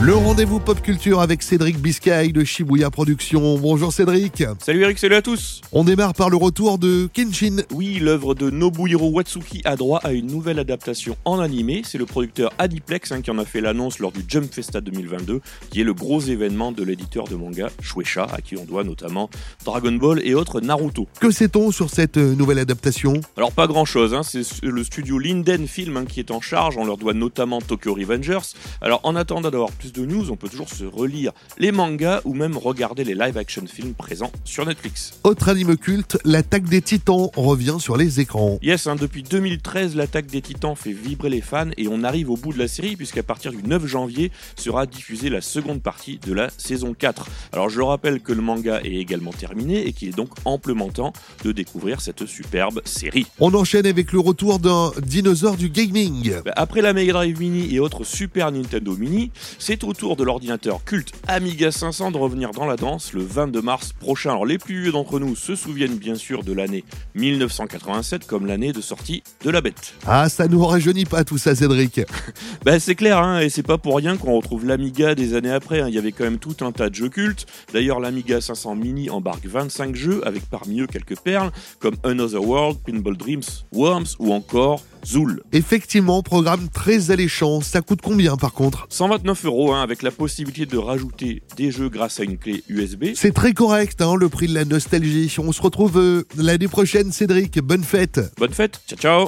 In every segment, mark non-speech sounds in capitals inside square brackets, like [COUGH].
Le rendez-vous pop culture avec Cédric Biscay de Shibuya Productions. Bonjour Cédric. Salut Eric, salut à tous. On démarre par le retour de Kenshin. Oui, l'œuvre de Nobuhiro Watsuki a droit à une nouvelle adaptation en animé. C'est le producteur Adiplex hein, qui en a fait l'annonce lors du Jump Festa 2022, qui est le gros événement de l'éditeur de manga Shueisha, à qui on doit notamment Dragon Ball et autres Naruto. Que sait-on sur cette euh, nouvelle adaptation? Alors pas grand-chose, hein. c'est le studio Linden Film hein, qui est en charge. On leur doit notamment Tokyo Revengers. Alors en attendant d'avoir plus de news, on peut toujours se relire les mangas ou même regarder les live-action films présents sur Netflix. Autre anime culte, l'attaque des titans revient sur les écrans. Yes, hein, depuis 2013, l'attaque des titans fait vibrer les fans et on arrive au bout de la série puisqu'à partir du 9 janvier sera diffusée la seconde partie de la saison 4. Alors je rappelle que le manga est également terminé et qu'il est donc amplement temps de découvrir cette superbe série. On enchaîne avec le retour d'un dinosaure du gaming. Bah, après la Mega Drive Mini et autres Super Nintendo Mini, c'est au tour de l'ordinateur culte Amiga 500 de revenir dans la danse le 22 mars prochain. Alors les plus vieux d'entre nous se souviennent bien sûr de l'année 1987 comme l'année de sortie de la bête. Ah, ça nous rajeunit pas tout ça, Cédric. [LAUGHS] bah c'est clair, hein, et c'est pas pour rien qu'on retrouve l'Amiga des années après. hein. Il y avait quand même tout un tas de jeux cultes. D'ailleurs, l'Amiga 500 Mini embarque 25 jeux avec parmi eux quelques perles comme Another World, Pinball Dreams, Worms ou encore Zool. Effectivement, programme très alléchant. Ça coûte combien par contre? 129 euros hein, avec la possibilité de rajouter des jeux grâce à une clé USB. C'est très correct, hein, le prix de la nostalgie. On se retrouve euh, l'année prochaine, Cédric. Bonne fête. Bonne fête, ciao ciao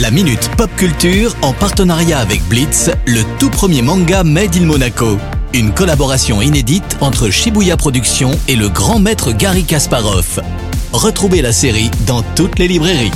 La Minute Pop Culture en partenariat avec Blitz, le tout premier manga Made in Monaco. Une collaboration inédite entre Shibuya Productions et le grand maître Gary Kasparov. Retrouvez la série dans toutes les librairies.